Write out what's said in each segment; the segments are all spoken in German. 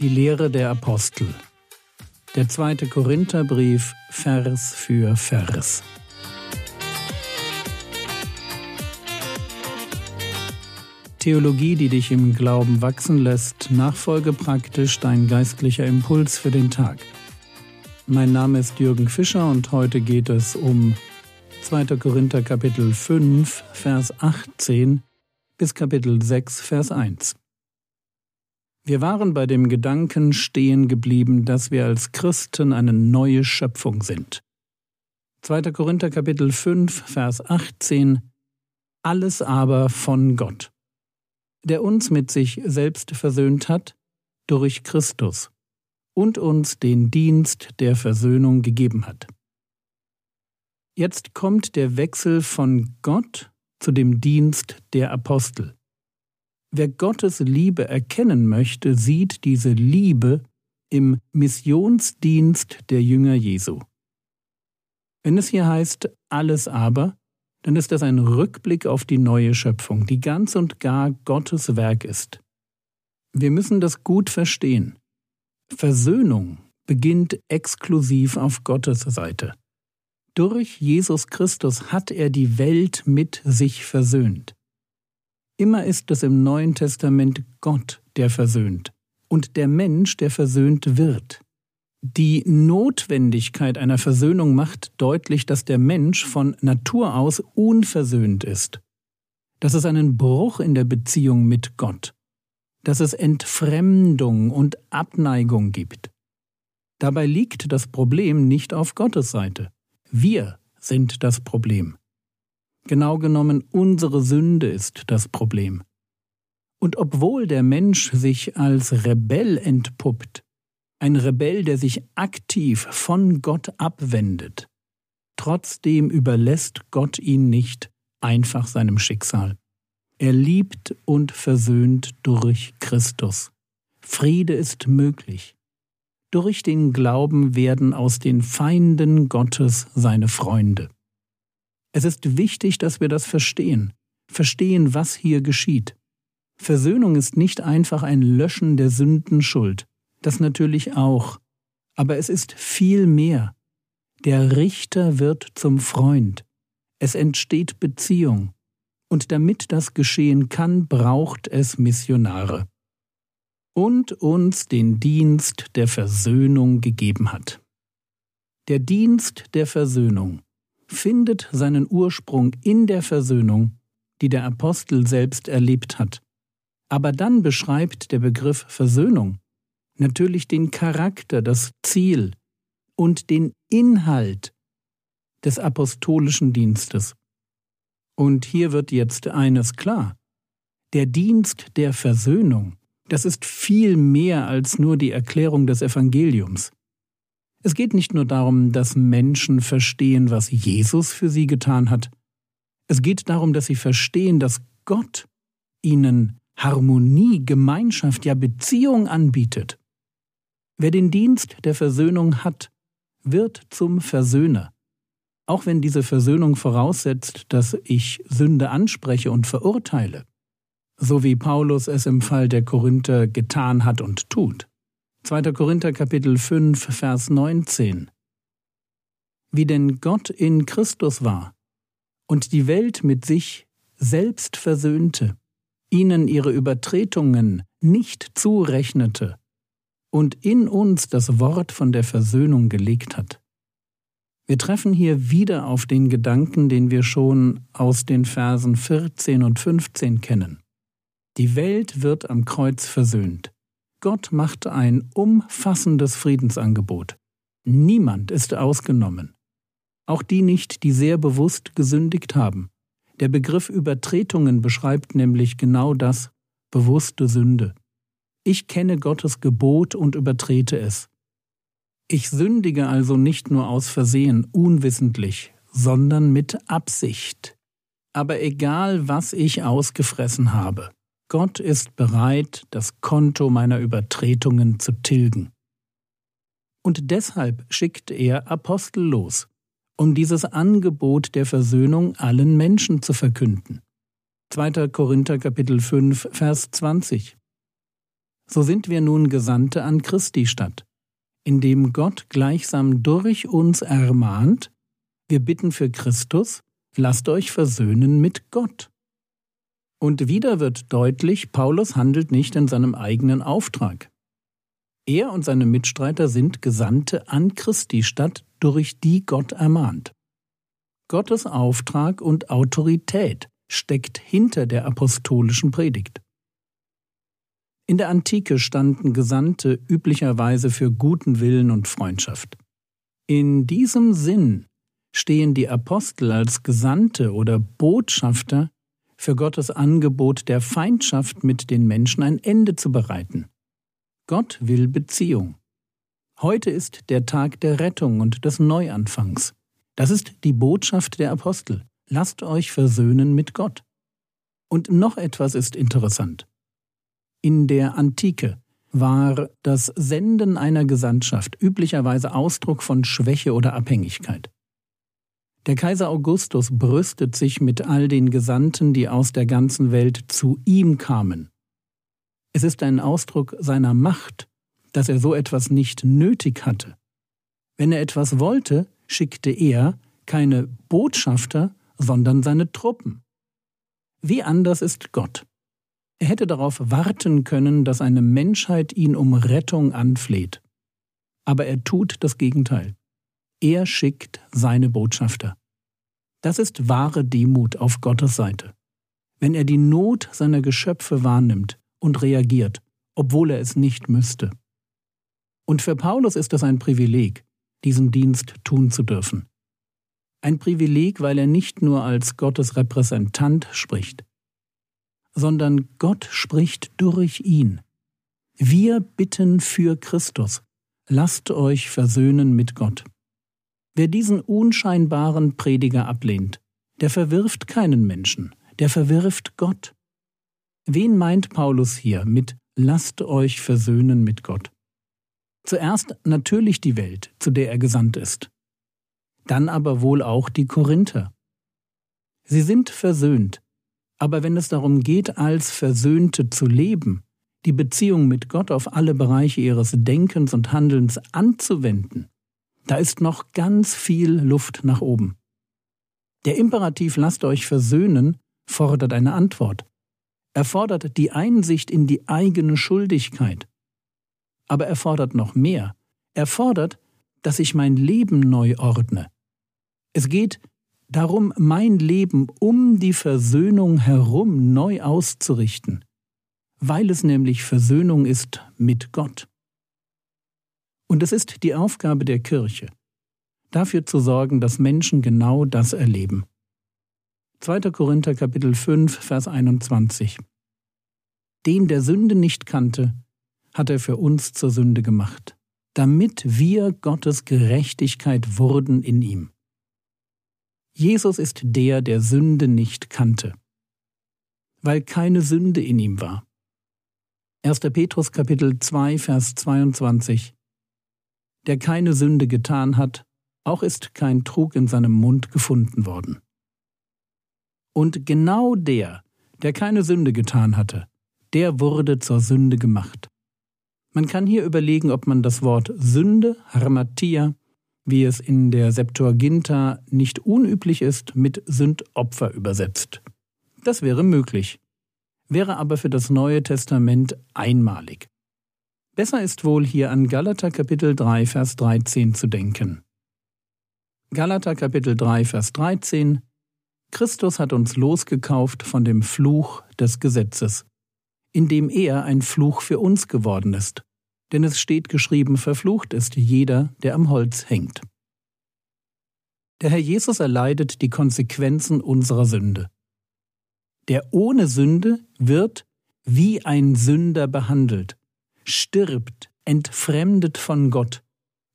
Die Lehre der Apostel. Der zweite Korintherbrief, Vers für Vers. Theologie, die dich im Glauben wachsen lässt, nachfolge praktisch dein geistlicher Impuls für den Tag. Mein Name ist Jürgen Fischer und heute geht es um 2. Korinther Kapitel 5, Vers 18 bis Kapitel 6, Vers 1. Wir waren bei dem Gedanken stehen geblieben, dass wir als Christen eine neue Schöpfung sind. 2. Korinther Kapitel 5, Vers 18 Alles aber von Gott, der uns mit sich selbst versöhnt hat durch Christus und uns den Dienst der Versöhnung gegeben hat. Jetzt kommt der Wechsel von Gott zu dem Dienst der Apostel. Wer Gottes Liebe erkennen möchte, sieht diese Liebe im Missionsdienst der Jünger Jesu. Wenn es hier heißt alles aber, dann ist das ein Rückblick auf die neue Schöpfung, die ganz und gar Gottes Werk ist. Wir müssen das gut verstehen. Versöhnung beginnt exklusiv auf Gottes Seite. Durch Jesus Christus hat er die Welt mit sich versöhnt. Immer ist es im Neuen Testament Gott, der versöhnt, und der Mensch, der versöhnt wird. Die Notwendigkeit einer Versöhnung macht deutlich, dass der Mensch von Natur aus unversöhnt ist, dass es einen Bruch in der Beziehung mit Gott, dass es Entfremdung und Abneigung gibt. Dabei liegt das Problem nicht auf Gottes Seite. Wir sind das Problem. Genau genommen unsere Sünde ist das Problem. Und obwohl der Mensch sich als Rebell entpuppt, ein Rebell, der sich aktiv von Gott abwendet, trotzdem überlässt Gott ihn nicht einfach seinem Schicksal. Er liebt und versöhnt durch Christus. Friede ist möglich. Durch den Glauben werden aus den Feinden Gottes seine Freunde. Es ist wichtig, dass wir das verstehen, verstehen, was hier geschieht. Versöhnung ist nicht einfach ein Löschen der Sündenschuld, das natürlich auch, aber es ist viel mehr. Der Richter wird zum Freund. Es entsteht Beziehung. Und damit das geschehen kann, braucht es Missionare. Und uns den Dienst der Versöhnung gegeben hat. Der Dienst der Versöhnung findet seinen Ursprung in der Versöhnung, die der Apostel selbst erlebt hat. Aber dann beschreibt der Begriff Versöhnung natürlich den Charakter, das Ziel und den Inhalt des apostolischen Dienstes. Und hier wird jetzt eines klar. Der Dienst der Versöhnung, das ist viel mehr als nur die Erklärung des Evangeliums. Es geht nicht nur darum, dass Menschen verstehen, was Jesus für sie getan hat. Es geht darum, dass sie verstehen, dass Gott ihnen Harmonie, Gemeinschaft, ja Beziehung anbietet. Wer den Dienst der Versöhnung hat, wird zum Versöhner. Auch wenn diese Versöhnung voraussetzt, dass ich Sünde anspreche und verurteile, so wie Paulus es im Fall der Korinther getan hat und tut. 2. Korinther Kapitel 5, Vers 19. Wie denn Gott in Christus war und die Welt mit sich selbst versöhnte, ihnen ihre Übertretungen nicht zurechnete und in uns das Wort von der Versöhnung gelegt hat. Wir treffen hier wieder auf den Gedanken, den wir schon aus den Versen 14 und 15 kennen. Die Welt wird am Kreuz versöhnt. Gott macht ein umfassendes Friedensangebot. Niemand ist ausgenommen. Auch die nicht, die sehr bewusst gesündigt haben. Der Begriff Übertretungen beschreibt nämlich genau das, bewusste Sünde. Ich kenne Gottes Gebot und übertrete es. Ich sündige also nicht nur aus Versehen, unwissentlich, sondern mit Absicht. Aber egal, was ich ausgefressen habe, Gott ist bereit, das Konto meiner Übertretungen zu tilgen. Und deshalb schickt er Apostel los, um dieses Angebot der Versöhnung allen Menschen zu verkünden. 2. Korinther Kapitel 5 Vers 20 So sind wir nun Gesandte an Christi Stadt, indem Gott gleichsam durch uns ermahnt, wir bitten für Christus, lasst euch versöhnen mit Gott. Und wieder wird deutlich, Paulus handelt nicht in seinem eigenen Auftrag. Er und seine Mitstreiter sind Gesandte an Christi Stadt, durch die Gott ermahnt. Gottes Auftrag und Autorität steckt hinter der apostolischen Predigt. In der Antike standen Gesandte üblicherweise für guten Willen und Freundschaft. In diesem Sinn stehen die Apostel als Gesandte oder Botschafter für Gottes Angebot der Feindschaft mit den Menschen ein Ende zu bereiten. Gott will Beziehung. Heute ist der Tag der Rettung und des Neuanfangs. Das ist die Botschaft der Apostel. Lasst euch versöhnen mit Gott. Und noch etwas ist interessant. In der Antike war das Senden einer Gesandtschaft üblicherweise Ausdruck von Schwäche oder Abhängigkeit. Der Kaiser Augustus brüstet sich mit all den Gesandten, die aus der ganzen Welt zu ihm kamen. Es ist ein Ausdruck seiner Macht, dass er so etwas nicht nötig hatte. Wenn er etwas wollte, schickte er keine Botschafter, sondern seine Truppen. Wie anders ist Gott? Er hätte darauf warten können, dass eine Menschheit ihn um Rettung anfleht. Aber er tut das Gegenteil. Er schickt seine Botschafter. Das ist wahre Demut auf Gottes Seite. Wenn er die Not seiner Geschöpfe wahrnimmt und reagiert, obwohl er es nicht müsste. Und für Paulus ist es ein Privileg, diesen Dienst tun zu dürfen. Ein Privileg, weil er nicht nur als Gottes Repräsentant spricht, sondern Gott spricht durch ihn. Wir bitten für Christus. Lasst euch versöhnen mit Gott. Wer diesen unscheinbaren Prediger ablehnt, der verwirft keinen Menschen, der verwirft Gott. Wen meint Paulus hier mit lasst euch versöhnen mit Gott? Zuerst natürlich die Welt, zu der er gesandt ist. Dann aber wohl auch die Korinther. Sie sind versöhnt, aber wenn es darum geht, als Versöhnte zu leben, die Beziehung mit Gott auf alle Bereiche ihres Denkens und Handelns anzuwenden, da ist noch ganz viel Luft nach oben. Der Imperativ lasst euch versöhnen fordert eine Antwort. Er fordert die Einsicht in die eigene Schuldigkeit. Aber er fordert noch mehr. Er fordert, dass ich mein Leben neu ordne. Es geht darum, mein Leben um die Versöhnung herum neu auszurichten, weil es nämlich Versöhnung ist mit Gott. Und es ist die Aufgabe der Kirche, dafür zu sorgen, dass Menschen genau das erleben. 2. Korinther Kapitel 5, Vers 21 Den, der Sünde nicht kannte, hat er für uns zur Sünde gemacht, damit wir Gottes Gerechtigkeit wurden in ihm. Jesus ist der, der Sünde nicht kannte, weil keine Sünde in ihm war. 1. Petrus Kapitel 2, Vers 22 der keine Sünde getan hat, auch ist kein Trug in seinem Mund gefunden worden. Und genau der, der keine Sünde getan hatte, der wurde zur Sünde gemacht. Man kann hier überlegen, ob man das Wort Sünde, Harmatia, wie es in der Septuaginta nicht unüblich ist, mit Sündopfer übersetzt. Das wäre möglich, wäre aber für das Neue Testament einmalig. Besser ist wohl hier an Galater Kapitel 3, Vers 13 zu denken. Galater Kapitel 3, Vers 13 Christus hat uns losgekauft von dem Fluch des Gesetzes, indem er ein Fluch für uns geworden ist. Denn es steht geschrieben, verflucht ist jeder, der am Holz hängt. Der Herr Jesus erleidet die Konsequenzen unserer Sünde. Der ohne Sünde wird wie ein Sünder behandelt stirbt, entfremdet von Gott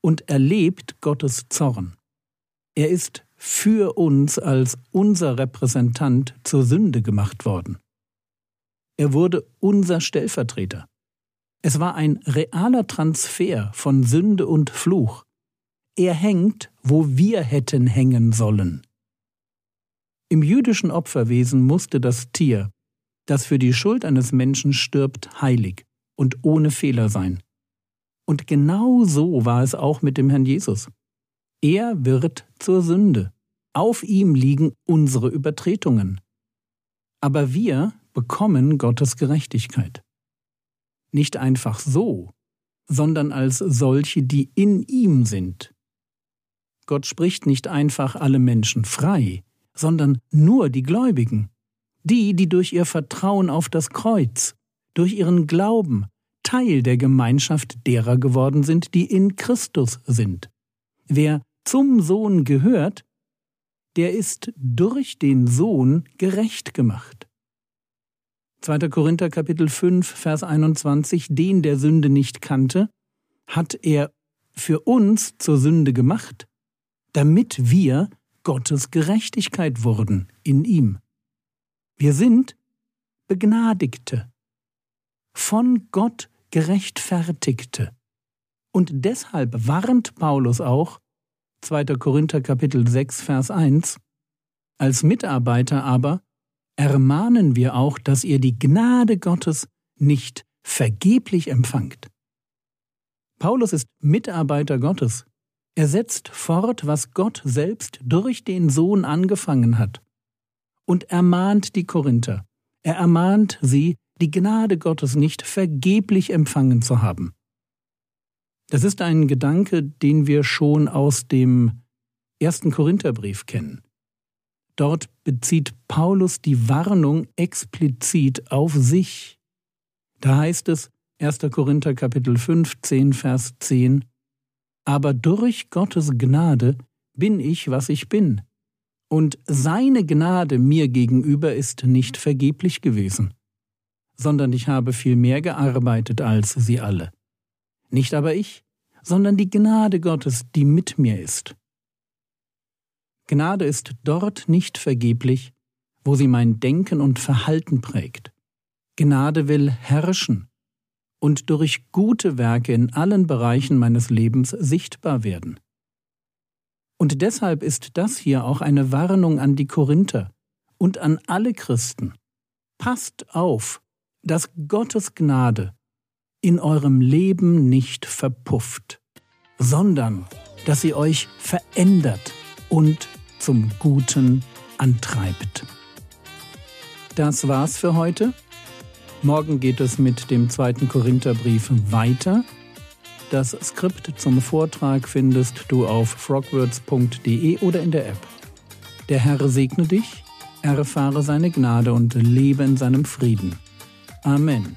und erlebt Gottes Zorn. Er ist für uns als unser Repräsentant zur Sünde gemacht worden. Er wurde unser Stellvertreter. Es war ein realer Transfer von Sünde und Fluch. Er hängt, wo wir hätten hängen sollen. Im jüdischen Opferwesen musste das Tier, das für die Schuld eines Menschen stirbt, heilig und ohne Fehler sein. Und genau so war es auch mit dem Herrn Jesus. Er wird zur Sünde. Auf ihm liegen unsere Übertretungen. Aber wir bekommen Gottes Gerechtigkeit. Nicht einfach so, sondern als solche, die in ihm sind. Gott spricht nicht einfach alle Menschen frei, sondern nur die Gläubigen, die, die durch ihr Vertrauen auf das Kreuz, durch ihren Glauben Teil der Gemeinschaft derer geworden sind, die in Christus sind. Wer zum Sohn gehört, der ist durch den Sohn gerecht gemacht. 2. Korinther Kapitel 5 Vers 21 Den der Sünde nicht kannte, hat er für uns zur Sünde gemacht, damit wir Gottes Gerechtigkeit wurden in ihm. Wir sind Begnadigte, von Gott Gerechtfertigte. Und deshalb warnt Paulus auch, 2. Korinther Kapitel 6 Vers 1, als Mitarbeiter aber ermahnen wir auch, dass ihr die Gnade Gottes nicht vergeblich empfangt. Paulus ist Mitarbeiter Gottes. Er setzt fort, was Gott selbst durch den Sohn angefangen hat. Und ermahnt die Korinther. Er ermahnt sie, die Gnade Gottes nicht vergeblich empfangen zu haben. Das ist ein Gedanke, den wir schon aus dem ersten Korintherbrief kennen. Dort bezieht Paulus die Warnung explizit auf sich. Da heißt es 1. Korinther Kapitel 15 Vers 10 Aber durch Gottes Gnade bin ich, was ich bin, und seine Gnade mir gegenüber ist nicht vergeblich gewesen sondern ich habe viel mehr gearbeitet als sie alle. Nicht aber ich, sondern die Gnade Gottes, die mit mir ist. Gnade ist dort nicht vergeblich, wo sie mein Denken und Verhalten prägt. Gnade will herrschen und durch gute Werke in allen Bereichen meines Lebens sichtbar werden. Und deshalb ist das hier auch eine Warnung an die Korinther und an alle Christen. Passt auf, dass Gottes Gnade in eurem Leben nicht verpufft, sondern dass sie euch verändert und zum Guten antreibt. Das war's für heute. Morgen geht es mit dem zweiten Korintherbrief weiter. Das Skript zum Vortrag findest du auf frogwords.de oder in der App. Der Herr segne dich, erfahre seine Gnade und lebe in seinem Frieden. Amen.